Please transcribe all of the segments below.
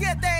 siete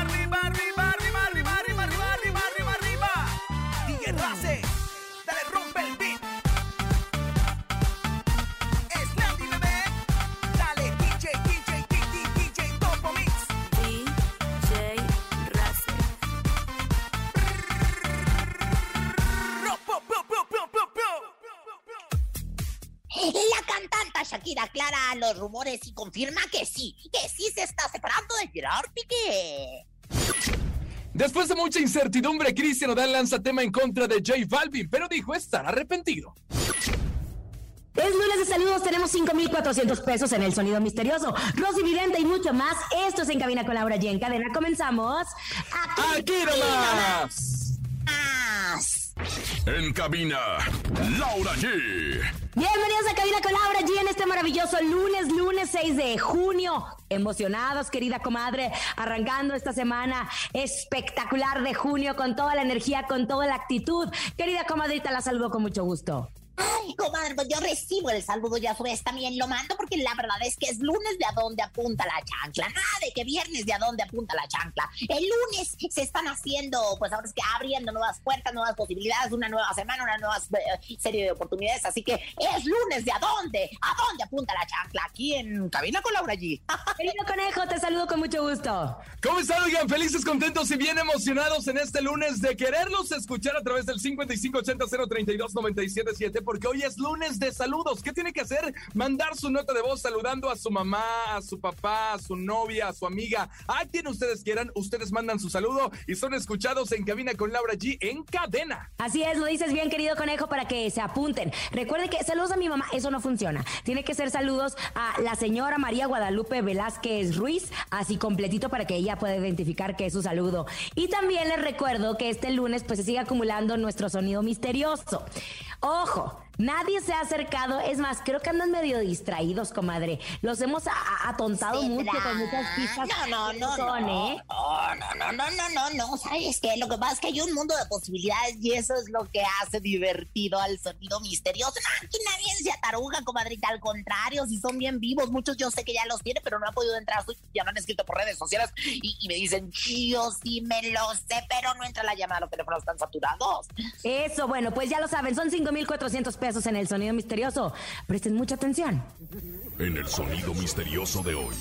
los rumores y confirma que sí, que sí se está separando de Gerard Piqué. Después de mucha incertidumbre, Cristian Odal lanza tema en contra de J Balvin, pero dijo estar arrepentido. Es lunes de saludos, tenemos 5,400 pesos en el sonido misterioso. Rosy Vidente y mucho más. Esto es En Cabina con Laura y en cadena. Comenzamos. ¡Aquí nomás! En cabina, Laura G. Bienvenidos a Cabina con Laura G en este maravilloso lunes, lunes 6 de junio. Emocionados, querida comadre, arrancando esta semana espectacular de junio con toda la energía, con toda la actitud. Querida comadrita, la saludo con mucho gusto. Ay, comadre, pues yo recibo el saludo y a su vez también lo mando porque la verdad es que es lunes de a dónde apunta la chancla. Nada de que viernes de a dónde apunta la chancla. El lunes se están haciendo, pues ahora es que abriendo nuevas puertas, nuevas posibilidades, una nueva semana, una nueva eh, serie de oportunidades. Así que es lunes de a dónde, a dónde apunta la chancla aquí en Cabina con Laura G. Querido conejo, te saludo con mucho gusto. ¿Cómo están, oigan? Felices, contentos y bien emocionados en este lunes de quererlos escuchar a través del 5580-032-977, porque hoy es lunes de saludos. ¿Qué tiene que hacer? Mandar su nota de voz saludando a su mamá, a su papá, a su novia, a su amiga, a quien ustedes quieran. Ustedes mandan su saludo y son escuchados en cabina con Laura G en cadena. Así es, lo dices bien, querido conejo, para que se apunten. Recuerde que saludos a mi mamá, eso no funciona. Tiene que ser saludos a la señora María Guadalupe Velázquez Ruiz, así completito para que ella pueda identificar que es su saludo. Y también les recuerdo que este lunes pues se sigue acumulando nuestro sonido misterioso. Ojo, Nadie se ha acercado, es más, creo que andan medio distraídos, comadre. Los hemos atontado mucho con muchas pistas. No, no, no, no. ¿eh? No, no, no, no, no, no. ¿Sabes qué? Lo que pasa es que hay un mundo de posibilidades y eso es lo que hace divertido al sonido misterioso. Aquí nadie se ataruga, comadrita. Al contrario, si son bien vivos, muchos yo sé que ya los tiene, pero no han podido entrar ya me han escrito por redes sociales y, y me dicen, yo sí me lo sé, pero no entra la llamada, los teléfonos están saturados. Eso, bueno, pues ya lo saben, son 5,400 pesos en el sonido misterioso. Presten mucha atención. En el sonido misterioso de hoy.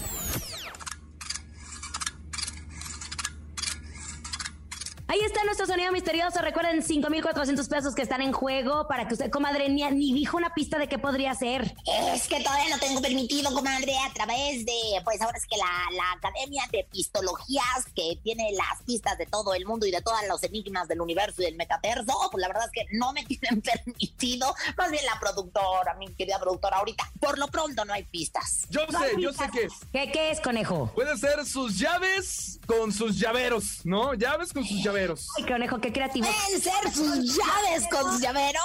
Ahí está nuestro sonido misterioso. Recuerden, 5,400 pesos que están en juego para que usted, comadre, ni, ni dijo una pista de qué podría ser. Es que todavía no tengo permitido, comadre, a través de, pues ahora es que la, la Academia de Pistologías, que tiene las pistas de todo el mundo y de todos los enigmas del universo y del metaverso, pues la verdad es que no me tienen permitido, más bien la productora, mi querida productora, ahorita, por lo pronto no hay pistas. Yo No sé, yo sé qué es. ¿Qué, qué es, conejo? Puede ser sus llaves con sus llaveros, ¿no? Llaves con sus llaveros. Ay, conejo, qué creativo. Pueden ser sus llaves con sus llaveros.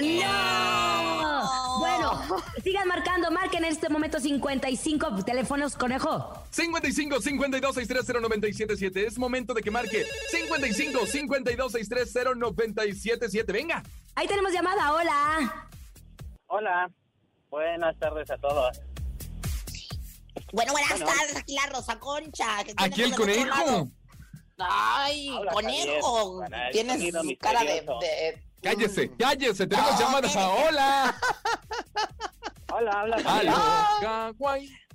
¡No! Bueno, sigan marcando, marquen en este momento 55 teléfonos, conejo. 55 52 630 977. Es momento de que marque 55 52 630 977. Venga. Ahí tenemos llamada, hola. Hola, Buenas tardes a todos. Bueno, buenas Bueno. tardes, aquí la Rosa Concha. Aquí el conejo. Ay, Habla, conejo. Javier, Tienes cara de, de- Cállese, cállese, tenemos No, llamadas. espérate. Hola. Hola, habla Javier. Aló.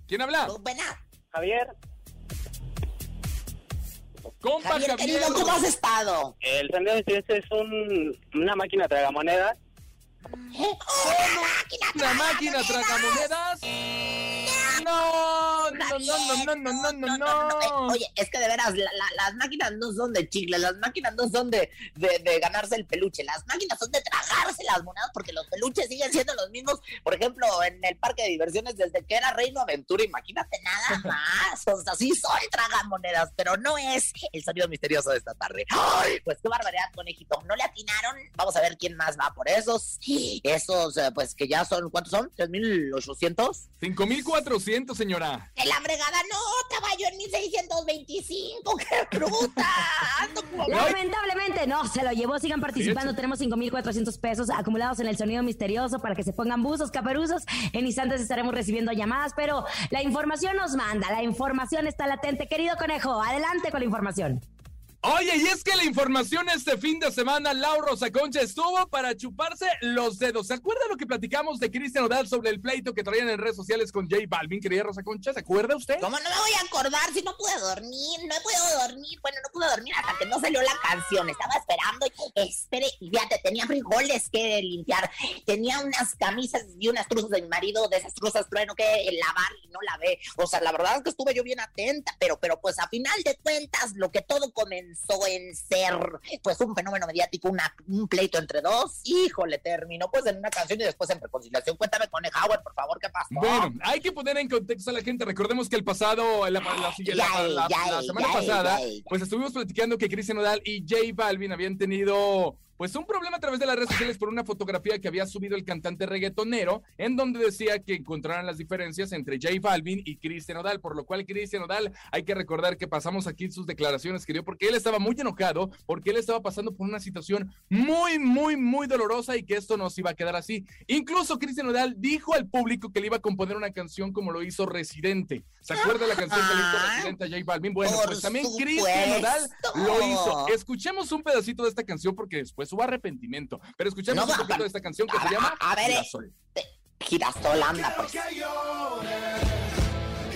¿Quién habla? Buena. Javier, Compa Javier, Javier. querido, ¿cómo has estado? el sonido misterioso es un, una máquina tragamonedas. ¿Una máquina tragamonedas? No, no, no, no, no, no, no, no, Eh, no. Oye, es que de veras, la- la- las máquinas no son de chicle, las máquinas no son de, de, de ganarse el peluche, las máquinas son de tragarse las monedas porque los peluches siguen siendo los mismos. Por ejemplo, en el parque de diversiones desde que era Reino Aventura, imagínate nada más. O sea, sí son tragamonedas, pero no es el sonido misterioso de esta tarde. ¡Ay! Pues qué barbaridad, conejito. No le atinaron. Vamos a ver quién más va por esos. Esos, eh, pues que ya son, ¿cuántos son? ¿3.800? 5400, señora. De la fregada, no, estaba yo en 1625, qué bruta. Ando como- Lamentablemente no, se lo llevó. Sigan participando. Tenemos 5,400 pesos acumulados en el sonido misterioso para que se pongan buzos, caperuzos. En instantes estaremos recibiendo llamadas, pero la información nos manda. La información está latente. Querido conejo, adelante con la información. Oye, y es que la información este fin de semana, Laura Concha estuvo para chuparse los dedos. ¿Se acuerda lo que platicamos de Cristian Odal sobre el pleito que traían en redes sociales con J Balvin, querida Rosa Concha? ¿Se acuerda usted? ¿Cómo no me voy a acordar si no pude dormir? No he podido dormir. Bueno, no pude dormir hasta que no salió la canción. Estaba esperando. y fíjate, tenía frijoles que limpiar. Tenía unas camisas y unas truzas de mi marido, de esas truzas trueno que lavar y no lavé. O sea, la verdad es que estuve yo bien atenta, pero, pero pues a final de cuentas, lo que todo comenzó en ser, pues un fenómeno mediático, una, un pleito entre dos, híjole, terminó pues en una canción y después en reconciliación. Cuéntame con Howard, por favor, ¿qué pasó? Bueno, hay que poner en contexto a la gente. Recordemos que el pasado, la, semana pasada, pues estuvimos platicando que Cristian Odal y J Balvin habían tenido pues un problema a través de las redes sociales por una fotografía que había subido el cantante reggaetonero, en donde decía que encontraran las diferencias entre J Balvin y Cristian Odal, por lo cual Cristian Odal, hay que recordar que pasamos aquí sus declaraciones que dio, porque él estaba muy enojado, porque él estaba pasando por una situación muy, muy, muy dolorosa y que esto no se iba a quedar así. Incluso Cristian Odal dijo al público que le iba a componer una canción como lo hizo Residente. ¿Se acuerda la canción que le hizo Residente a J Balvin? Bueno, por pues también Cristian Odal lo hizo. Escuchemos un pedacito de esta canción porque después hubo arrepentimiento. Pero escuchemos No, un poquito de esta canción que A- se llama a- a ver, eh. Girasol. Girasol, anda, pues.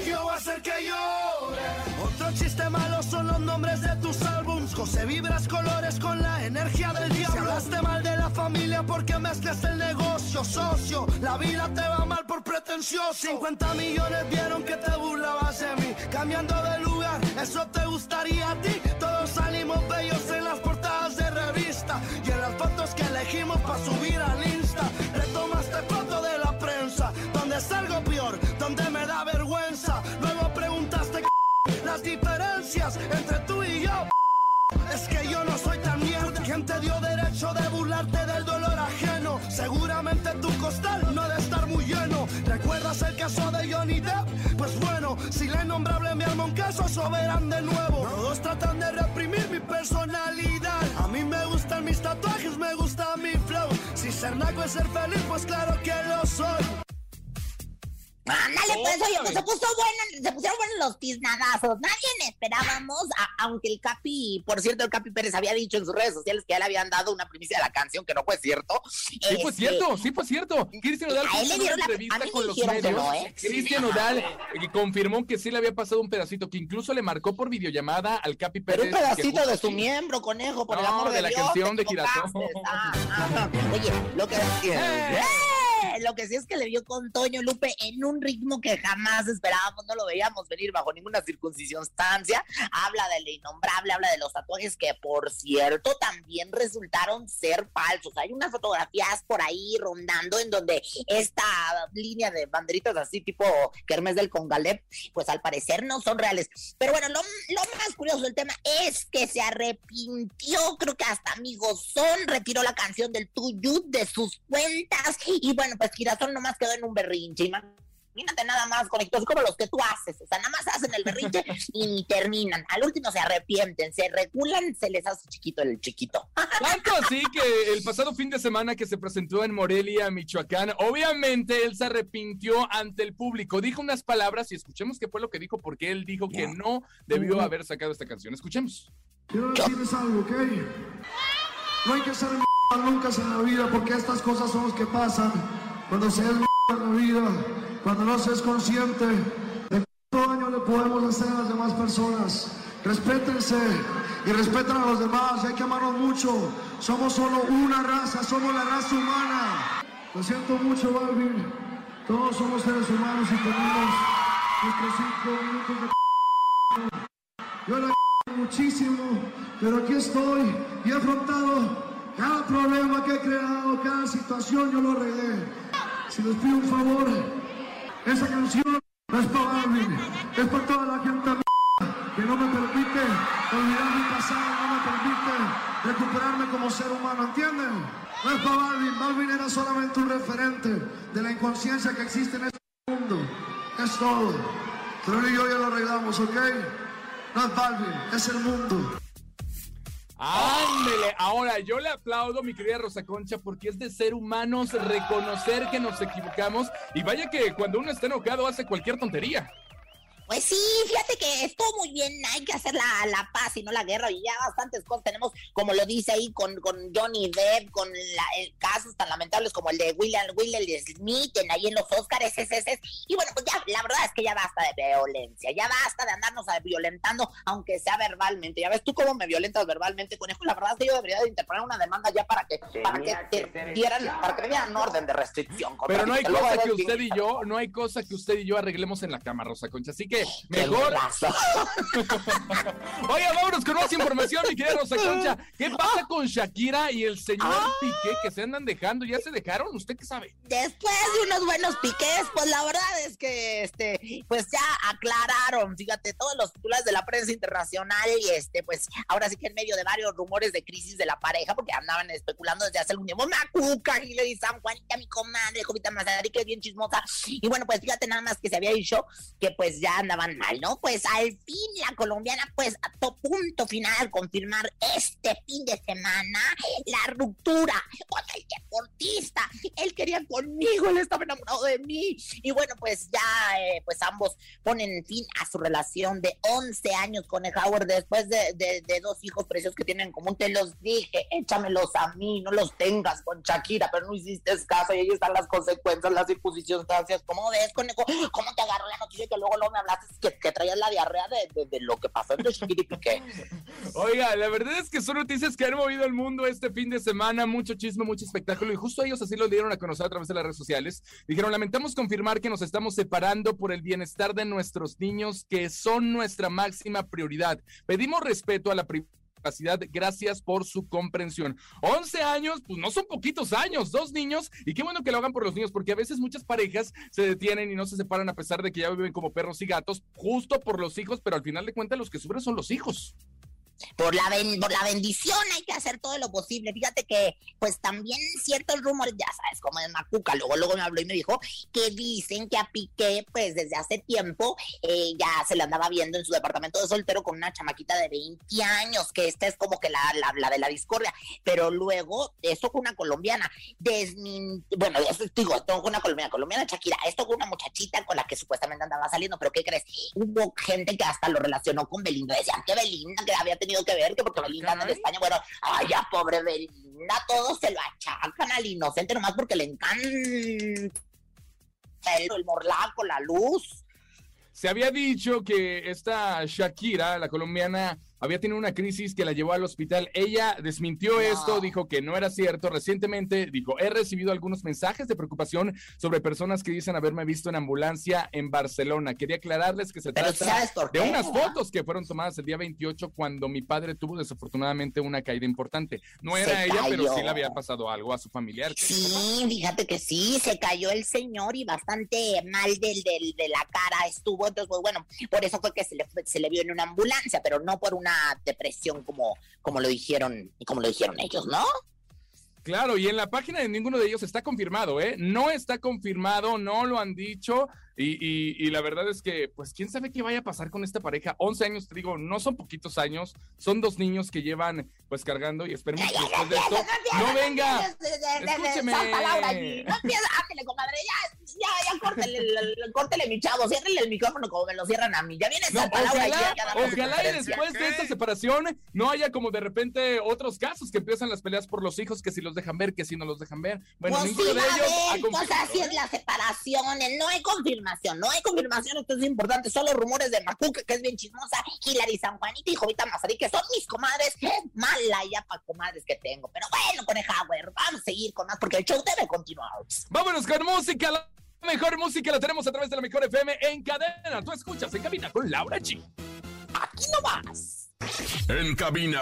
Yo voy a hacer que llore. Otro chiste malo son los nombres de tus álbums. José vibras colores con la energía del diablo. Si hablaste mal de la familia porque mezclas el negocio, socio. La vida te va mal por pretencioso. 50 millones vieron que te burlabas de mí. Cambiando de lugar, eso te gustaría a ti. Todos salimos tú y yo. Es que yo no soy tan mierda. ¿Quién te dio derecho de burlarte del dolor ajeno? Seguramente tu costal no ha de estar muy lleno. ¿Recuerdas el caso de Johnny Depp? Pues bueno, si la innombrable me arma un caso, soberán de nuevo. Todos tratan de reprimir mi personalidad. A mí me gustan mis tatuajes, me gusta mi flow. Si ser naco es ser feliz, pues claro que lo soy. Ándale, pues, oye, pues se puso bueno, se pusieron buenos los tiznadazos. Nadie esperábamos, a- aunque el Capi, por cierto, el Capi Pérez había dicho en sus redes sociales que ya le habían dado una primicia de la canción, que no fue cierto. Sí, fue Este, cierto, sí fue cierto. Cristian Odal a él le una dieron la- entrevista a mí me con los medios. no, ¿eh? Cristian Odal eh, confirmó que sí le había pasado un pedacito, que incluso le marcó por videollamada al Capi Pero Pérez. un que pedacito de su sí. miembro, conejo, por el No, amor de, de la Dios, canción de Girasol. equivocaste. Ah, ah. Oye, lo que, ¡Eh! Lo que sí es que le vio con Toño Lupe en un ritmo que jamás esperábamos, no lo veíamos venir bajo ninguna circunstancia. Habla de lo innombrable, habla de los tatuajes que, por cierto, también resultaron ser falsos. Hay unas fotografías por ahí rondando en donde esta línea de banderitas así tipo Kermes del Congalep, pues al parecer no son reales. Pero bueno, lo, lo más curioso del tema es que se arrepintió, creo que hasta amigos son, retiró la canción del Tuyut de sus cuentas y bueno, pues Girasol nomás quedó en un berrinche. Imagínate nada más, conectos como los que tú haces. O sea, nada más hacen el berrinche y ni terminan. Al último se arrepienten, se reculan, se les hace chiquito el chiquito. Tanto así que el pasado fin de semana que se presentó en Morelia, Michoacán, obviamente él se arrepintió ante el público. Dijo unas palabras y escuchemos qué fue lo que dijo, porque él dijo que no debió haber sacado esta canción. Escuchemos. Quiero decirles algo, ¿ok? No hay que ser nunca en la vida porque estas cosas son las que pasan cuando se es en la vida, cuando no se es consciente de cuánto daño le podemos hacer a las demás personas. Respétense y respeten a los demás, hay que amarnos mucho. Somos solo una raza, somos la raza humana. Lo siento mucho, Balvin. Todos somos seres humanos y tenemos nuestros cinco minutos de... Yo la muchísimo, pero aquí estoy y he afrontado cada problema que he creado, cada situación, yo lo regué. Si les pido un favor, esa canción no es para Balvin, es para toda la gente que no me permite olvidar mi pasado, no me permite recuperarme como ser humano, ¿entienden? No es para Balvin, Balvin era solamente un referente de la inconsciencia que existe en este mundo. Es todo. Pero él y yo ya lo arreglamos, ¿ok? No es Balvin, es el mundo. Ándele, ahora yo le aplaudo, mi querida Rosa Concha, porque es de ser humanos reconocer que nos equivocamos y vaya que cuando uno está enojado hace cualquier tontería. Pues sí, fíjate que estuvo muy bien, hay que hacer la, la, paz y no la guerra, y ya bastantes cosas tenemos, como lo dice ahí, con, con Johnny Depp, con la, el, casos tan lamentables como el de William, William Smith, en, ahí en los Oscars, ese, ese, y bueno, pues ya, la verdad es que ya basta de violencia, ya basta de andarnos violentando, aunque sea verbalmente, ya ves tú cómo me violentas verbalmente, conejo, la verdad es que yo debería de interponer una demanda ya para que, para que, te dieran, para que dieran orden de restricción. Pero no hay cosa que usted y yo, no hay cosa que usted y yo arreglemos en la cama, Rosa Concha, así que mejor. Oye, vámonos con más información, mi querida Rosa Concha. ¿Qué pasa con Shakira y el señor Ah. Piqué que se andan dejando? ¿Ya se dejaron? ¿Usted qué sabe? Después de unos buenos piques, pues la verdad es que este, pues ya aclararon, fíjate, todos los titulares de la prensa internacional y este, pues ahora sí que en medio de varios rumores de crisis de la pareja, porque andaban especulando desde hace algún tiempo, Macuca, Hilary San Juanita, mi comadre, Jovita Mazari, que es bien chismosa. Y bueno, pues fíjate nada más que se había dicho que pues ya andaban mal, ¿no? Pues al fin la colombiana, pues a to punto final al confirmar este fin de semana la ruptura con el deportista. Él quería conmigo, él estaba enamorado de mí. Y bueno, pues ya, eh, pues ambos ponen fin a su relación de 11 años con el Howard después de, de, dos hijos preciosos que tienen en común. Te los dije, échamelos a mí, no los tengas con Shakira, pero no hiciste caso y ahí están las consecuencias, las circunstancias. ¿Cómo ves, conejo? ¿Cómo te agarró la noticia que luego, luego me hablaste que, que la diarrea de, lo que pasó entre Shakira y Piqué? Oiga, la verdad es que son noticias que han movido el mundo este fin de semana, mucho chisme, mucho espectáculo, y justo ellos así lo dieron a conocer a través de las redes sociales. Dijeron, lamentamos confirmar que nos estamos separando por el bienestar de nuestros niños, que son nuestra máxima prioridad. Pedimos respeto a la privacidad, gracias por su comprensión. 11 años, pues no son poquitos años, dos niños, y qué bueno que lo hagan por los niños, porque a veces muchas parejas se detienen y no se separan a pesar de que ya viven como perros y gatos, justo por los hijos, pero al final de cuentas los que sufren son los hijos por la, ben, por la bendición hay que hacer todo lo posible. Fíjate que, pues también ciertos rumores, ya sabes, como es Macuca, luego, luego me habló y me dijo que dicen que a Piqué, pues desde hace tiempo, eh, ya se le andaba viendo en su departamento de soltero con una chamaquita de 20 años, que esta es como que la, la, la de la discordia. Pero luego, esto con una colombiana, desmin... bueno, eso digo, esto con una colombiana, colombiana Shakira, esto con una muchachita con la que supuestamente andaba saliendo, pero ¿qué crees? Hubo gente que hasta lo relacionó con Belinda, decían que Belinda, que había tenido que ver, que porque Belinda anda en España, bueno, ay, ya pobre Belinda, todos se lo achacan al inocente nomás porque le encanta el, el morlaco, la luz. Se había dicho que esta Shakira, la colombiana, había tenido una crisis que la llevó al hospital. Ella desmintió no. esto, dijo que no era cierto. Recientemente dijo, he recibido algunos mensajes de preocupación sobre personas que dicen haberme visto en ambulancia en Barcelona. Quería aclararles que se Pero trata de unas fotos que fueron tomadas el día 28 cuando mi padre tuvo desafortunadamente una caída importante. No era se ella, cayó. pero sí le había pasado algo a su familiar. Sí, fíjate que sí, se cayó el señor y bastante mal del, del, de la cara estuvo. Entonces, pues bueno, por eso fue que se le, se le vio en una ambulancia, pero no por una depresión como, como lo dijeron como lo dijeron ellos, ¿no? Claro, y en la página de ninguno de ellos está confirmado, ¿eh? No está confirmado, no lo han dicho. Y, y- y la verdad es que, pues, quién sabe qué vaya a pasar con esta pareja. 11 años, te digo, no son poquitos años, son dos niños que llevan, pues, cargando y esperemos que después de esto no venga. Escúcheme. No comadre, ya, ya, ya, córtele, el- el- córtele mi chavo, ciérrele el micrófono como me lo cierran a mí. Ya viene No, ojalá, su ojalá y después de esta separación no haya como de repente otros casos que empiezan las peleas por los hijos, que si los dejan ver, que si no los dejan ver. Bueno, pues ninguno sí, de ellos pues así ¿eh? es la separación, eh, no hay confirmación, no hay confirmación, esto es importante, solo rumores de Macuca, que es bien chismosa, Hilary San Juanita y Jovita Mazarí, que son mis comadres, mala ya para comadres que tengo, pero bueno, coneja, güey, vamos a seguir con más, porque el show debe continuar. Vámonos con música. Mejor música la tenemos a través de la mejor FM en cadena. Tú escuchas en cabina con Laura G. Aquí no vas. En cabina,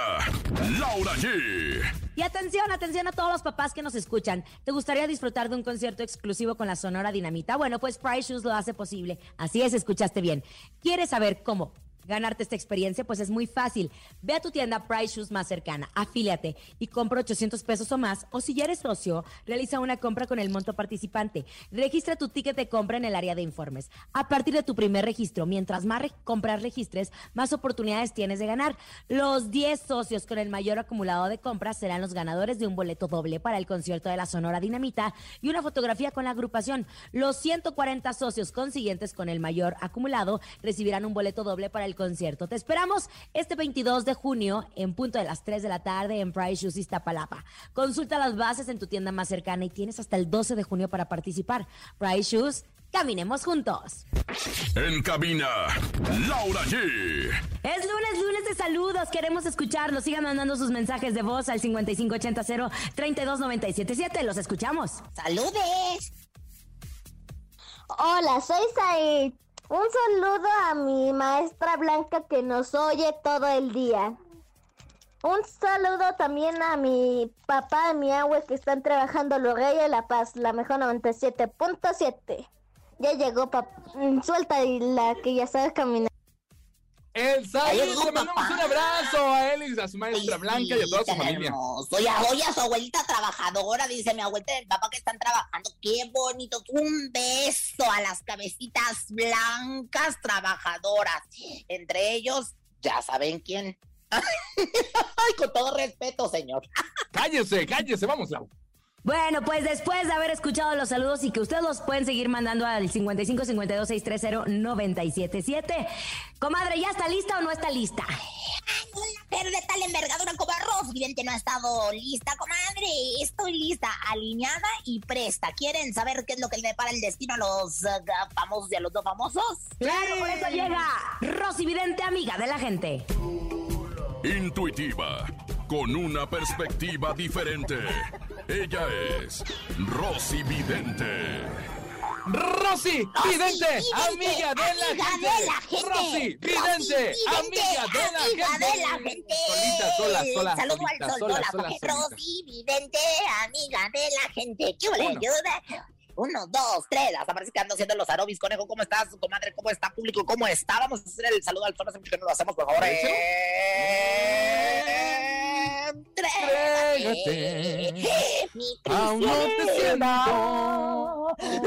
Laura G. Y atención, atención a todos los papás que nos escuchan. ¿Te gustaría disfrutar de un concierto exclusivo con la Sonora Dinamita? Bueno, pues Price Shoes lo hace posible. Así es, escuchaste bien. ¿Quieres saber cómo? Ganarte esta experiencia, pues es muy fácil. Ve a tu tienda Price Shoes más cercana, afíliate y compra 800 pesos o más. O si ya eres socio, realiza una compra con el monto participante. Registra tu ticket de compra en el área de informes. A partir de tu primer registro, mientras más compras registres, más oportunidades tienes de ganar. Los 10 socios con el mayor acumulado de compras serán los ganadores de un boleto doble para el concierto de la Sonora Dinamita y una fotografía con la agrupación. Los 140 socios consiguientes con el mayor acumulado recibirán un boleto doble para el concierto. Te esperamos este 22 de junio en punto de las 3 de la tarde en Price Shoes Iztapalapa. Consulta las bases en tu tienda más cercana y tienes hasta el 12 de junio para participar. Price Shoes, caminemos juntos. En cabina, Laura G. Es lunes, lunes de saludos. Queremos escucharlos. Sigan mandando sus mensajes de voz al 5580-329777. Los escuchamos. ¡Saludes! Hola, soy Said. Un saludo a mi maestra Blanca que nos oye todo el día. Un saludo también a mi papá y mi abue que están trabajando en Lorella y La Paz, la mejor 97.7. Ya llegó, papá. Suelta la que ya sabe caminar. El Said, le mandamos papá. un abrazo a él y a su maestra Blanca y a toda su familia. hermoso. Oye, oye, a su abuelita trabajadora, dice mi abuelita y mi papá que están trabajando. Qué bonito. Un beso a las cabecitas blancas trabajadoras. Entre ellos, ya saben quién. Ay, con todo respeto, señor. Cállese, cállese, vamos, Lau. Bueno, pues después de haber escuchado los saludos y que ustedes los pueden seguir mandando al 55 52 630 977. Comadre, ¿ya está lista o no está lista? Pero de tal envergadura como arroz, vidente no ha estado lista, comadre. Estoy lista, alineada y presta. ¿Quieren saber qué es lo que le depara el destino a los eh, famosos y a los no famosos? Claro, por eso llega Rosy Vidente, amiga de la gente. Intuitiva, con una perspectiva diferente. Ella es Rosy Vidente. Rosy, vidente, Vidente, amiga de la amiga gente. de la gente. Rosy, vidente, Rosy, amiga de la amiga gente. de la gente. Solita, sola, sola, Saludo solita, al sol, sola. Rosy, vidente, amiga de la gente. ¿Qué le Uno. ayuda? Uno, dos, tres. Hasta parece que ando haciendo los arobis. Conejo, ¿cómo estás? Comadre, ¿cómo está? Público, ¿cómo está? Vamos a hacer el saludo al sol. Hace mucho que no lo hacemos, por favor. Eh. Entrégate. Aún no te.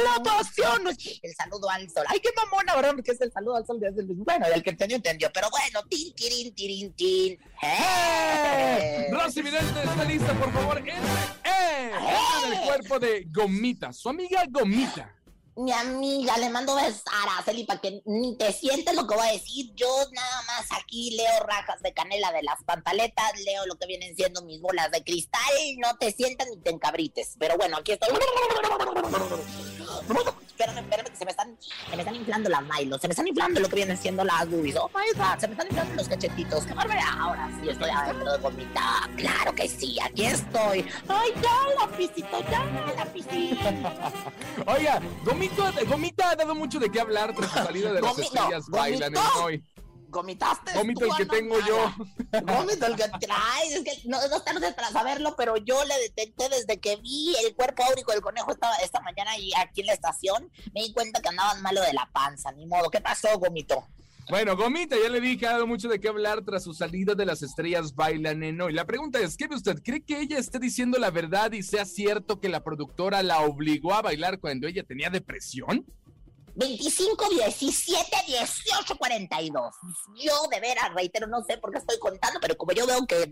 La pasión. El saludo al sol. Ay, qué mamona, ¿verdad? Porque es el saludo al sol el... Bueno, el que entendió, entendió. Pero bueno, tin, tirin, tirin, tin. ¡Eh! ¡Eh! Rosy Vidente está lista, por favor. ¡eh! En el cuerpo de Gomita, su amiga Gomita. Mi amiga, le mando besos a Araceli para que ni te sientes lo que voy a decir. Yo nada más aquí leo rajas de canela de las pantaletas, leo lo que vienen siendo mis bolas de cristal. No te sientas ni te encabrites. Pero bueno, aquí estoy. Espérame, espérame, que se me están, se me están inflando las mailos, se me están inflando lo que vienen siendo las boobies. Oh my god, se me están inflando los cachetitos. Qué barbaridad. Ahora sí estoy adentro de gomita. Claro que sí, aquí estoy. Ay, ya, lapicito, ya, lapicito. Oiga, Gomito, Gomita ha dado mucho de qué hablar tras su salida de las estrellas bailan en hoy. Gomitaste. Gomito el que tengo yo. Gomito el que traes. Es que no, no estamos para saberlo, pero yo le detecté desde que vi el cuerpo áurico del conejo esta, esta mañana y aquí en la estación. Me di cuenta que andaban malo de la panza, ni modo. ¿Qué pasó, Gomito? Bueno, Gomita, ya le dije, ha dado mucho de qué hablar tras su salida de las estrellas bailan en hoy. La pregunta es, ¿qué ve usted? ¿Cree que ella esté diciendo la verdad y sea cierto que la productora la obligó a bailar cuando ella tenía depresión? 25, 17, 18, 42. Yo de veras, reitero, no sé por qué estoy contando, pero como yo veo que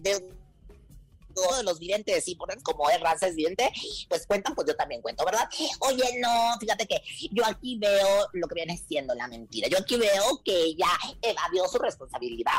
todos los videntes y ponen como es raza es vidente, pues cuentan, pues yo también cuento, ¿verdad? Oye, no, fíjate que yo aquí veo lo que viene siendo la mentira. Yo aquí veo que ella evadió su responsabilidad.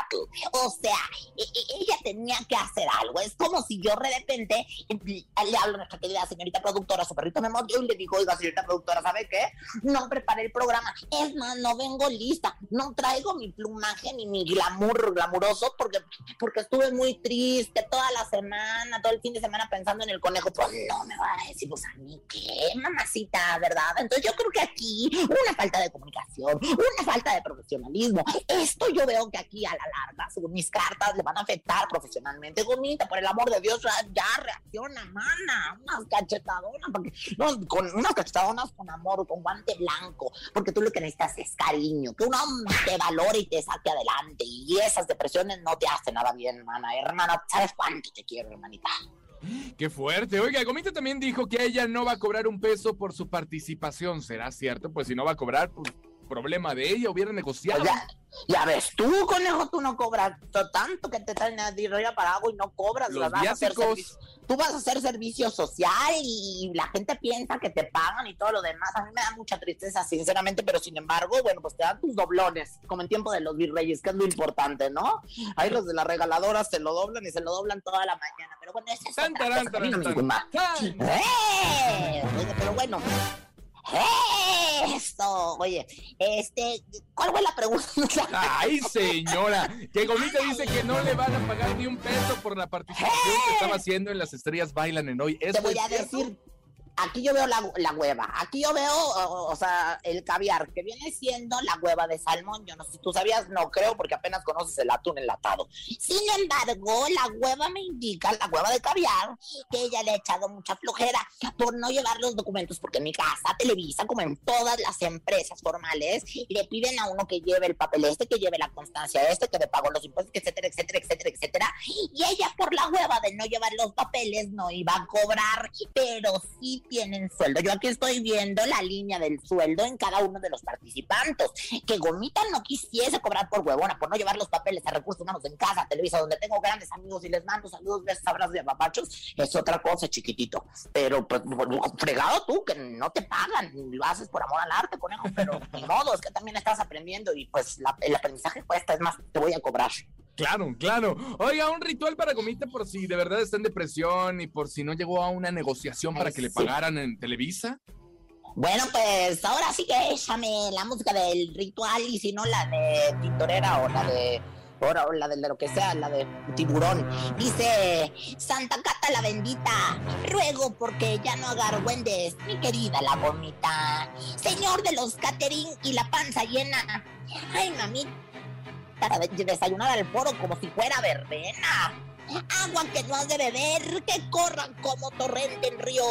O sea, e- e- ella tenía que hacer algo. Es como si yo de repente le hablo a nuestra querida señorita productora, su perrito me mordió y le digo, oiga, señorita productora, ¿sabe qué? No preparé el programa. Es más, no vengo lista. No traigo mi plumaje ni mi glamour glamuroso porque, porque estuve muy triste toda la semana, todo el fin de semana pensando en el conejo. Pues no me va a decir, pues a mí qué, mamacita, ¿verdad? Entonces yo creo que aquí una falta de comunicación, una falta de profesionalismo. Esto yo veo que aquí a la larga, según mis cartas, le van a afectar profesionalmente. Gomita, por el amor de Dios, ya, ya reacciona, mana. Unas cachetadonas, porque, no, con unas cachetadonas con amor, con guante blanco, porque tú lo que necesitas es cariño, que un hombre te valore y te saque adelante. Y esas depresiones no te hacen nada bien, mana. Hermana, ¿sabes cuánto te quiero, hermanita? Qué fuerte. Oiga, Gomita también dijo que ella no va a cobrar un peso por su participación. ¿Será cierto? Pues si no va a cobrar, pues problema de ella, hubiera negociado. Ya, ya ves, tú, conejo, tú no cobras to- tanto que te traen a dirilla para agua y no cobras. Los vas a hacer Tú vas a hacer servicio social y la gente piensa que te pagan y todo lo demás. A mí me da mucha tristeza, sinceramente, pero sin embargo, bueno, pues te dan tus doblones, como en tiempo de los virreyes, que es lo importante, ¿no? Ahí los de las regaladoras se lo doblan y se lo doblan toda la mañana. Pero bueno, esa es Tan, tan. ¡Eh! Pero bueno. Esto, oye, este, ¿cuál fue la pregunta? Ay, señora, que Gomita dice que no le van a pagar ni un peso por la participación que estaba haciendo en las estrellas bailan en hoy. Te ¿Eso voy a cierto? decir, aquí yo veo la, la hueva, aquí yo veo, o, o sea, el caviar, que viene siendo la hueva de salmón. Yo no sé si tú sabías, no creo, porque apenas conoces el atún enlatado. Sin embargo, la hueva me indica, la hueva de caviar, que ella le ha echado mucha flojera por no llevar los documentos, porque en mi casa, Televisa, como en todas las empresas formales, le piden a uno que lleve el papel este, que lleve la constancia este, que le pagó los impuestos, etcétera, etcétera, etcétera, etcétera. Y ella, por la hueva de no llevar los papeles, no iba a cobrar, pero sí tienen sueldo. Yo aquí estoy viendo la línea del sueldo en cada uno de los participantes. Que Gomita no quisiese cobrar por huevona, por no llevar los papeles a recursos humanos en casa, Televisa, donde tengo grandes amigos y les mando saludos, besos, abrazos y apapachos, es otra cosa, chiquitito. Pero, pues, fregado tú, que no te pagan, lo haces por amor al arte, conejo, pero ni modo, es que también estás aprendiendo y pues la- el aprendizaje cuesta, es más, te voy a cobrar. Claro, claro. Oiga, un ritual para Gomita por si de verdad está en depresión y por si no llegó a una negociación para que le pagaran en Televisa. Bueno, pues ahora sí que échame la música del ritual y si no la de Tintorera o la de ahora o la de lo que sea, la de tiburón. Dice Santa Cata la bendita, ruego porque ya no agargüendes, mi querida la gomita. Señor de los catering y la panza llena. Ay, mamita, desayunar al foro como si fuera verbena. Agua que no has de beber, que corran como torrente en río.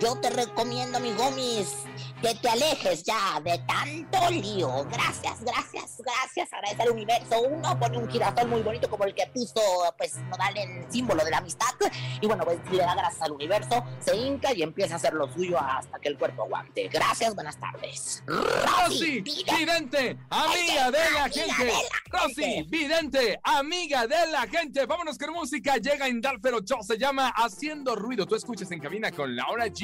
Yo te recomiendo, mi gomis, que te alejes ya de tanto lío. Gracias, gracias, gracias. Agradece al universo. Uno pone un girasol muy bonito como el que puso, pues, Nodal en símbolo de la amistad. Y bueno, pues le da gracias al universo, se hinca y empieza a hacer lo suyo hasta que el cuerpo aguante. Gracias, buenas tardes. Rosy, vidente, amiga de la gente. Rosy, vidente, amiga de la gente. Vámonos con música. Llega Indalfero Show, se llama Haciendo Ruido. Tú escuchas en cabina con Laura G.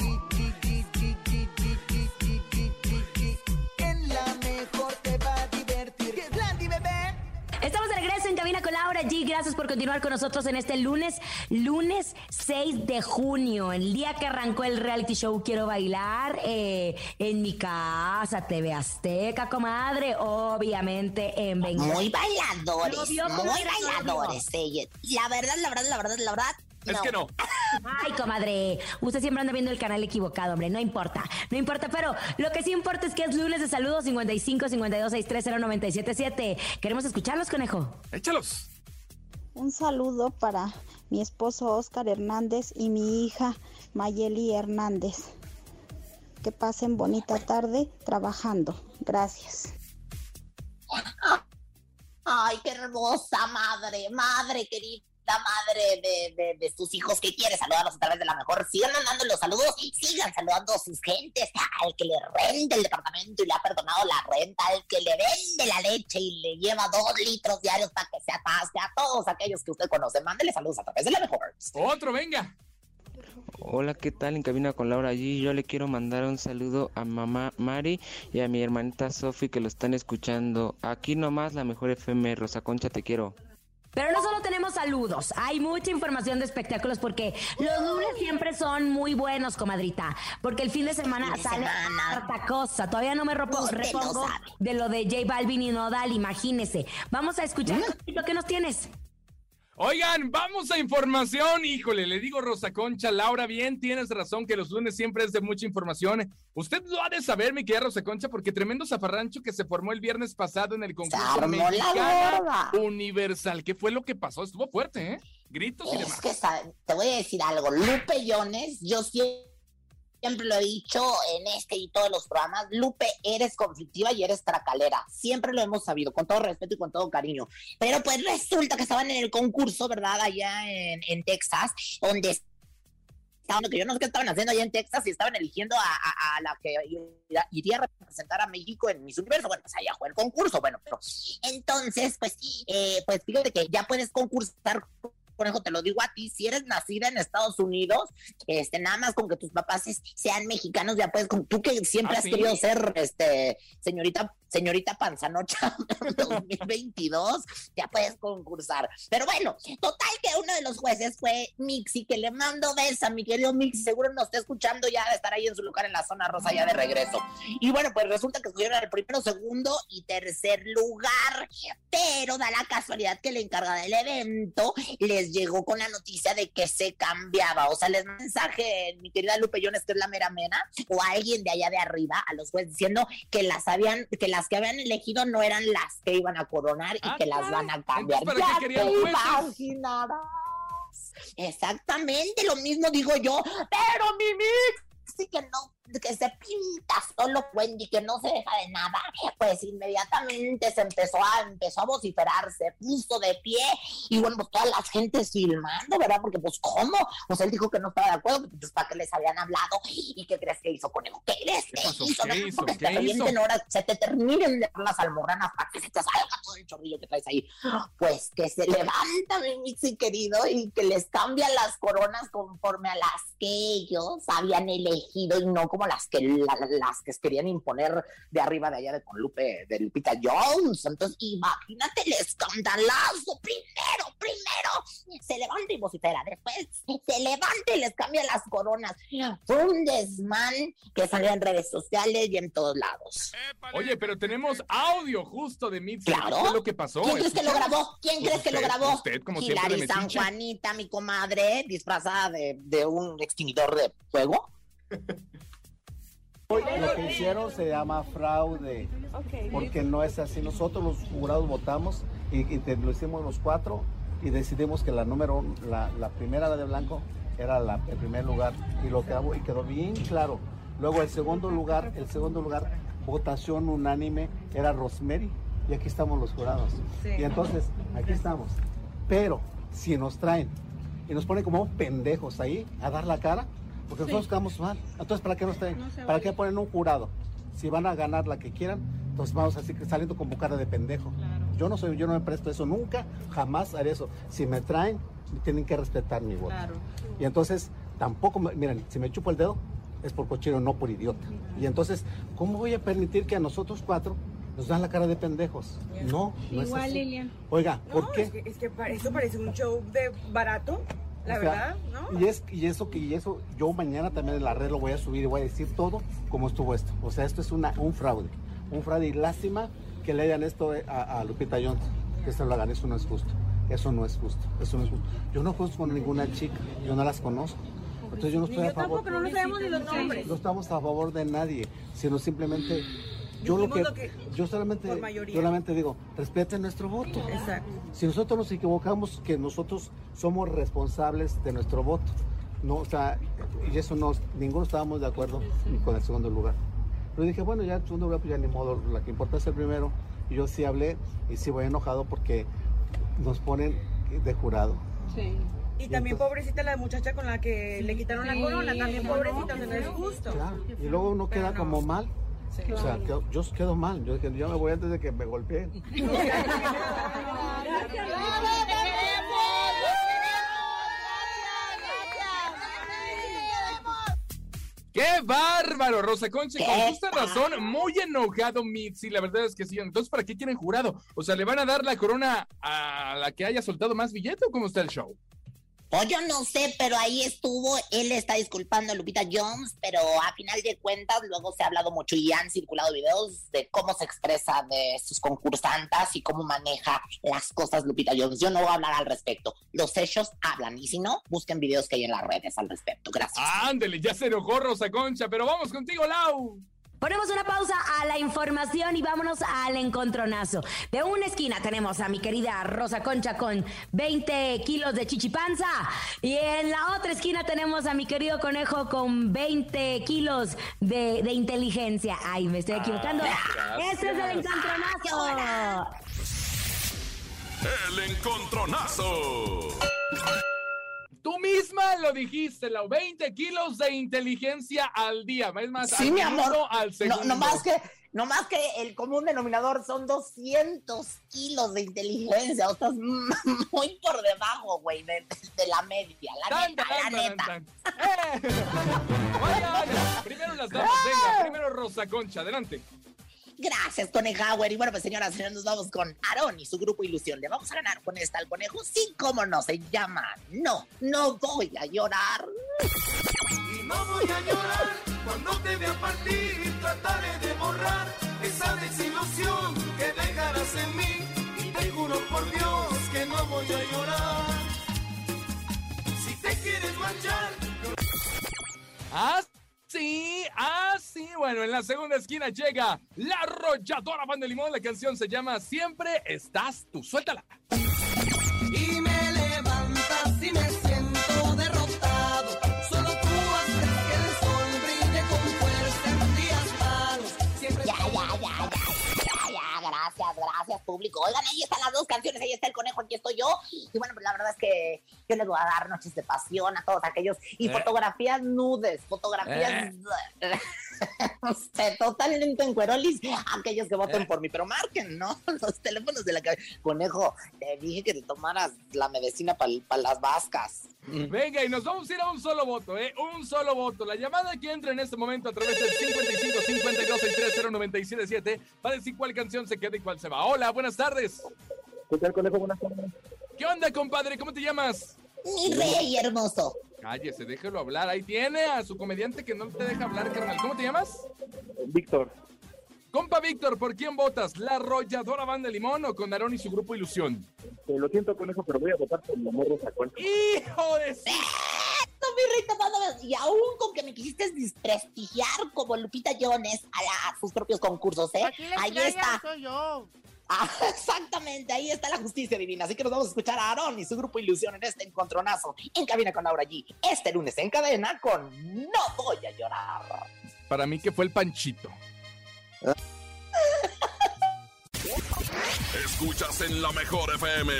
Laura G. Gracias por continuar con nosotros en este lunes, lunes 6 de junio, el día que arrancó el reality show Quiero Bailar eh, en mi casa, TV Azteca, comadre, obviamente en Venganza. Muy bailadores, vio muy bailadores. ella. La verdad, la verdad, la verdad, la verdad. Es que no. Ay, comadre, usted siempre anda viendo el canal equivocado, hombre, no importa, no importa, pero lo que sí importa es que es lunes de saludos 55 52 630 977. Queremos escucharlos, conejo. Échalos. Un saludo para mi esposo Oscar Hernández y mi hija Mayeli Hernández. Que pasen bonita tarde trabajando. Gracias. Ay, qué hermosa madre, madre querida madre de, de, de, sus hijos que quiere saludarlos a través de la mejor. Sigan mandando los saludos, sigan saludando a sus gentes, al que le rente el departamento y le ha perdonado la renta, al que le vende la leche y le lleva dos litros diarios para que se atasque, a todos aquellos que usted conoce. Mándele saludos a través de la mejor. Otro, venga. Hola, ¿qué tal? En cabina con Laura allí. Yo le quiero mandar un saludo a mamá Mari y a mi hermanita Sofi que lo están escuchando. Aquí nomás la mejor FM, Rosa Concha, te quiero. Pero no solo tenemos saludos, hay mucha información de espectáculos porque los lunes siempre son muy buenos, comadrita. Porque el fin de semana sale harta cosa. Todavía no me repongo de lo de J Balvin y Nodal, imagínese. Vamos a escuchar lo que nos tienes. Oigan, vamos a información. Híjole, le digo Rosa Concha, Laura, bien, tienes razón que los lunes siempre es de mucha información. Usted lo ha de saber, mi querida Rosa Concha, porque tremendo zafarrancho que se formó el viernes pasado en el concurso Mexicana Universal. ¿Qué fue lo que pasó? Estuvo fuerte, ¿eh? Gritos y demás. Que, te voy a decir algo. Lupe Jones, yo siempre siempre lo he dicho en este y todos los programas, Lupe, eres conflictiva y eres tracalera. Siempre lo hemos sabido, con todo respeto y con todo cariño. Pero pues resulta que estaban en el concurso, ¿verdad? Allá en, Texas, donde que yo no sé qué estaban haciendo allá en Texas y estaban eligiendo a, la que iría a representar a México en Miss Universo. Bueno, pues allá fue el concurso, bueno, pero entonces, pues, eh, pues fíjate que ya puedes concursar conejo, te lo digo a ti, si eres nacida en Estados Unidos, este, nada más con que tus papás sean mexicanos, ya puedes, con tú que siempre ¿Ah, has querido ser, este, señorita señorita Panzanocha 2022, ya puedes concursar. Pero bueno, total que uno de los jueces fue Mixi, que le mando besos a mi querido Mixi, seguro nos está escuchando ya de estar ahí en su lugar en la zona rosa ya de regreso. Y bueno, pues resulta que estuvieron el primero, segundo y tercer lugar, pero da la casualidad que la encargada del evento les llegó con la noticia de que se cambiaba, o sea, les mensaje, mi querida Lupe Jones, que es la mera mena, o alguien de allá de arriba, a los jueces diciendo que las habían, que las que habían elegido no eran las que iban a coronar y ah, que las van a cambiar. Ya te imaginarás. Exactamente, lo mismo digo yo, pero mi mix sí que no que se pinta solo Wendy, que no se deja de nada, pues inmediatamente se empezó a, empezó a vociferar, se puso de pie y bueno, pues toda la gente filmando, ¿verdad? Porque pues ¿cómo? Pues él dijo que no estaba de acuerdo, pues para que les habían hablado y ¿qué crees que hizo con él? ¿Qué crees que hizo? ¿Qué hizo? Porque te revienten ahora, se te terminen de las almorranas para que se te salga todo el chorrillo que traes ahí. Pues que se levanta mi mixi querido y que les cambia las coronas conforme a las que ellos habían elegido y no como las que las que querían imponer de arriba de allá de con Lupe, de Lupita Jones. Entonces, imagínate el escandalazo. Primero, primero, se levanta y vocifera. Después se levanta y les cambia las coronas. Fue un desmán que salió en redes sociales y en todos lados. Oye, pero tenemos audio justo de Mitzi. Claro. lo que pasó? ¿Quién crees que lo grabó? ¿Quién crees que lo grabó? Usted, como Hilary San Juanita, mi comadre, disfrazada de, de un extinguidor de fuego. Lo que hicieron se llama fraude, porque no es así. Nosotros los jurados votamos y, lo hicimos los cuatro y decidimos que la número, la, la primera de blanco era la, el primer lugar y lo quedó, y quedó bien claro. Luego el segundo lugar, el segundo lugar, votación unánime era Rosemary y aquí estamos los jurados. Y entonces aquí estamos. Pero si nos traen y nos ponen como pendejos ahí a dar la cara, porque nosotros quedamos mal. Entonces, ¿para qué nos traen? ¿Para qué ponen un jurado? Si van a ganar la que quieran, entonces vamos así saliendo con cara de pendejo. Yo no soy, yo no me presto eso nunca, jamás haré eso. Si me traen, tienen que respetar mi voto. Y entonces, tampoco, miren, si me chupo el dedo, es por cochero, no por idiota. Y entonces, ¿cómo voy a permitir que a nosotros cuatro nos dan la cara de pendejos? No, no Igual, es Lilian. Oiga, ¿por qué? Es que, es que esto parece un show de barato. La verdad, ¿no? Y, es, y eso que y eso yo mañana también en la red lo voy a subir y voy a decir todo cómo estuvo esto. O sea, esto es una, un fraude. Un fraude y lástima que le hayan esto a, Lupita Jones, que se lo hagan, eso no es justo. Eso no es justo, eso no es justo. Yo no juzgo con ninguna chica, yo no las conozco. Entonces yo no estoy a favor. no nos sabemos ni los nombres. No estamos a favor de nadie, sino simplemente yo lo que, lo que- yo solamente solamente digo, respeten nuestro voto. Exacto. Si nosotros nos equivocamos, que nosotros somos responsables de nuestro voto. No, o sea, y eso no, ninguno estábamos de acuerdo con el segundo lugar. Pero dije, bueno, ya el segundo lugar, pues ya ni modo, la que importa es el primero. Y yo sí hablé y sí voy enojado porque nos ponen de jurado. Y también pobrecita la muchacha con la que le quitaron la corona, también pobrecita, no es justo. Y luego uno queda como mal. O sea, quedo- yo quedo mal. Yo yo me voy antes de que me golpeen. ¡Qué bárbaro, Rosa Concha! ¡Qué Con justa razón, muy enojado Mitzi, la verdad es que sí. Entonces, ¿para qué quieren jurado? O sea, ¿le van a dar la corona a la que haya soltado más billete o cómo está el show? Pues yo no sé, pero ahí estuvo, él está disculpando a Lupita Jones, pero a final de cuentas luego se ha hablado mucho y han circulado videos de cómo se expresa de sus concursantas y cómo maneja las cosas Lupita Jones. Yo no voy a hablar al respecto. Los hechos hablan y si no, busquen videos que hay en las redes al respecto. Gracias. Ándele, ya se enojó Rosa Concha, pero vamos contigo, Lau. Ponemos una pausa a la información y vámonos al encontronazo. De una esquina tenemos a mi querida Rosa Concha con 20 kilos de chichipanza. Y en la otra esquina tenemos a mi querido conejo con 20 kilos de, de inteligencia. Ay, me estoy equivocando. gracias. Este es el encontronazo. El encontronazo. Tú misma lo dijiste, Lau. 20 kilos de inteligencia al día. Es más, Sí, al mi amor. minuto, al No, segundo. no más que, no más que el común denominador son 200 kilos de inteligencia. O estás muy por debajo, güey, de, de la media. La Tan, neta, tan, la tan, neta. ¡Eh! Vaya, vaya. Primero las damas, venga. Primero Rosa Concha, adelante. Gracias, Conejauer. Y bueno, pues señoras señores, nos vamos con Aarón y su grupo Ilusión. Le vamos a ganar con esta al conejo. Sí, cómo no, se llama No, no voy a llorar. Y no voy a llorar cuando te vea partir. Trataré de borrar esa desilusión que dejarás en mí. Y te juro por Dios que no voy a llorar. Si te quieres marchar, Ah, sí, ah, sí. Bueno, en la segunda esquina llega la arrolladora Pan de Limón. La canción se llama Siempre estás tú. Suéltala. Y me levantas y me siento derrotado. Solo tú haces que el sol brille con fuerza en días malos. Siempre Ya, ya, ya, ya, ya, ya, gracias, gracias, público. Oigan, ahí están las dos canciones, ahí está el conejo, aquí estoy yo. Y bueno, pues la verdad es que yo les voy a dar noches de pasión a todos aquellos. Y Eh. fotografías nudes, fotografías. sé, totalmente en cuerolis. Aquellos que voten por mí, pero marquen, ¿no? Los teléfonos de la cabeza. Conejo, te dije que te tomaras la medicina para las vascas. Venga, y nos vamos a ir a un solo voto, ¿eh? Un solo voto. La llamada que entra en este momento a través del 55 52 630 977 va a decir cuál canción se queda y cuál se va. Hola, buenas tardes. ¿Qué tal, conejo? Buenas tardes. ¿Qué onda, compadre? ¿Cómo te llamas? Mi rey hermoso. Cállese, déjelo hablar. Ahí tiene a su comediante que no te deja hablar, carnal. ¿Cómo te llamas? Víctor, Compa Víctor, ¿por quién votas? ¿La arrolladora banda de limón o con Aarón y su grupo Ilusión? eh, lo siento, conejo, pero voy a votar por mi amor Rosa Concha. ¡Hijo de... No, mi rey, Y aún con que me quisiste desprestigiar como Lupita Jones a, la- a sus propios concursos, ¿eh? Ahí está. soy yo. Ah, exactamente, ahí está la justicia divina. Así que nos vamos a escuchar a Aarón y su grupo Ilusión en este encontronazo en cabina con Laura G. Este lunes en cadena con No Voy a Llorar. Para mí que fue el Panchito. Escuchas en la mejor FM.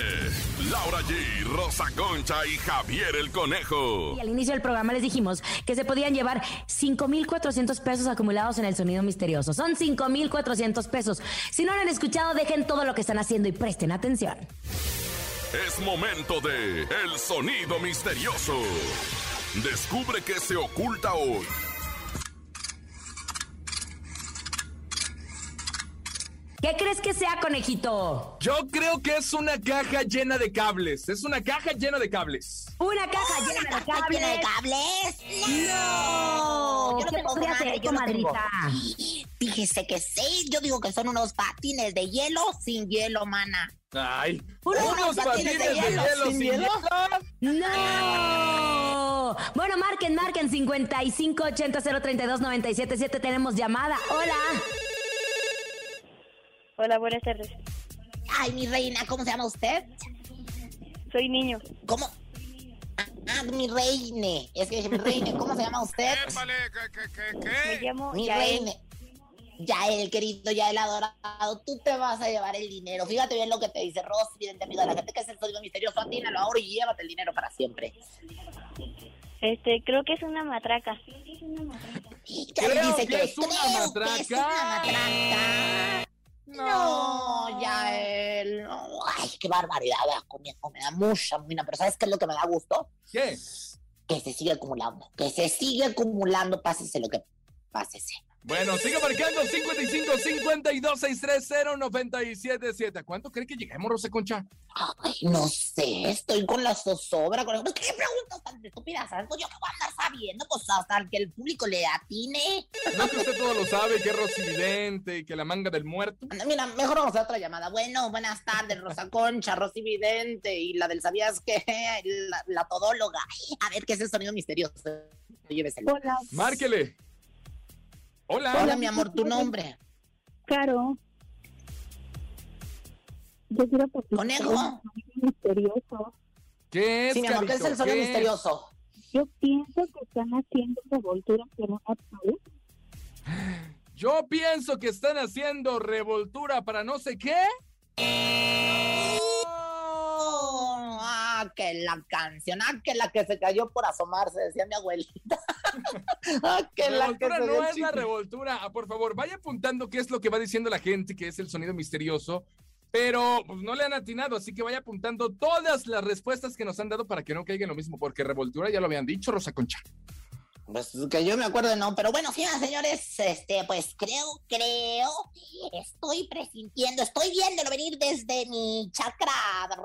Laura G, Rosa Concha y Javier el Conejo. Y al inicio del programa les dijimos que se podían llevar 5,400 pesos acumulados en el sonido misterioso. Son 5,400 pesos. Si no lo han escuchado, dejen todo lo que están haciendo y presten atención. Es momento de El Sonido Misterioso. Descubre qué se oculta hoy. ¿Qué crees que sea, conejito? Yo creo que es una caja llena de cables. Es una caja llena de cables. Una caja llena de ¿Caja cables. llena de cables? No. Yo no ¿Qué podría comadre, ser, yo no comadrita? Fíjese que sí, yo digo que son unos patines de hielo sin hielo, mana. Ay, Unos unos patines de hielo, sin hielo. ¡No! Bueno, marquen, marquen 5580-032-977. Tenemos llamada. Hola. Hola, buenas tardes. Ay, mi reina, ¿cómo se llama usted? Soy niño. ¿Cómo? Ah, mi reine. Es que mi reine, ¿cómo se llama usted? Me llamo Mi Yael. reine. Yael, querido, Yael adorado, tú te vas a llevar el dinero. Fíjate bien lo que te dice Rosy, vidente amigo de la gente que es el sonido misterioso. Atínalo ahora y llévate el dinero para siempre. Este, creo que es una matraca. Creo dice que es una creo que es matraca. una matraca. No, Yael. no. Ay, qué barbaridad, conejo. Me da mucha mina, pero ¿sabes qué es lo que me da gusto? ¿Qué? Que se sigue acumulando. Que se sigue acumulando, pásese lo que pásese. Bueno, sigue marcando 55 52 630 977. ¿Cuánto cree que lleguemos, Rosa Concha? Ay, no sé, estoy con la zozobra. Con... ¿Qué preguntas tan estúpidas? ¿Sabes? Pues yo qué voy a andar sabiendo, pues hasta que el público le atine. No que usted todo lo sabe, que es Rosy Vidente y que la manga del muerto. Anda, Mira, mejor vamos a otra llamada. Bueno, buenas tardes, Rosa Concha, Rosy Vidente y la del ¿sabías qué? La, la todóloga. A ver, ¿qué es el sonido misterioso? Lléveselo. Hola. Márquele. Hola. Hola, mi amor, tu nombre. Caro. Yo quiero participar Conejo. misterioso. ¿Qué es, Sí, mi amor, ¿qué es el sonido misterioso? Yo pienso que están haciendo revoltura en una pared. Yo pienso que están haciendo revoltura para no sé qué. Oh, ah, que la canción, ah, que la que se cayó por asomarse, decía mi abuelita. ah, que la Revoltura no es la revoltura. Ah, por favor, vaya apuntando qué es lo que va diciendo la gente, que es el sonido misterioso. Pero pues, no le han atinado, así que vaya apuntando todas las respuestas que nos han dado para que no caiga en lo mismo, porque revoltura ya lo habían dicho, Rosa Concha. Pues que yo me acuerdo, no, pero bueno, sí, señores, este, pues creo, creo, estoy presintiendo, estoy viéndolo venir desde mi chakra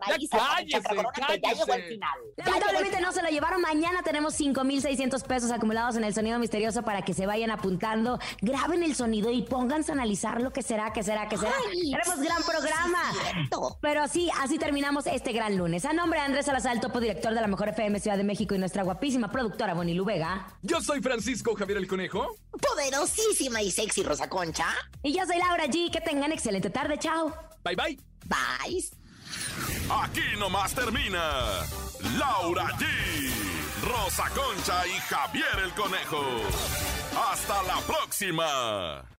raíz, hasta mi chakra cállese, corona, que ya llegó el cállese. final. Ya Lamentablemente no se lo llevaron. Mañana tenemos 5,600 pesos acumulados en el sonido misterioso para que se vayan apuntando. Graben el sonido y pónganse a analizar lo que será, que será, que será. Ay, Tenemos gran sí, programa. sí, cierto. Pero así, así terminamos este gran lunes. A nombre de Andrés Salazar, topo director de la Mejor FM Ciudad de México y nuestra guapísima productora Bonnie Luvega. Yo soy Francisco Javier el Conejo. poderosísima y sexy Rosa Concha. Y yo soy Laura G. Que tengan excelente tarde. Chao. Bye bye. Bye. Aquí nomás termina Laura G, Rosa Concha y Javier el Conejo. Hasta la próxima.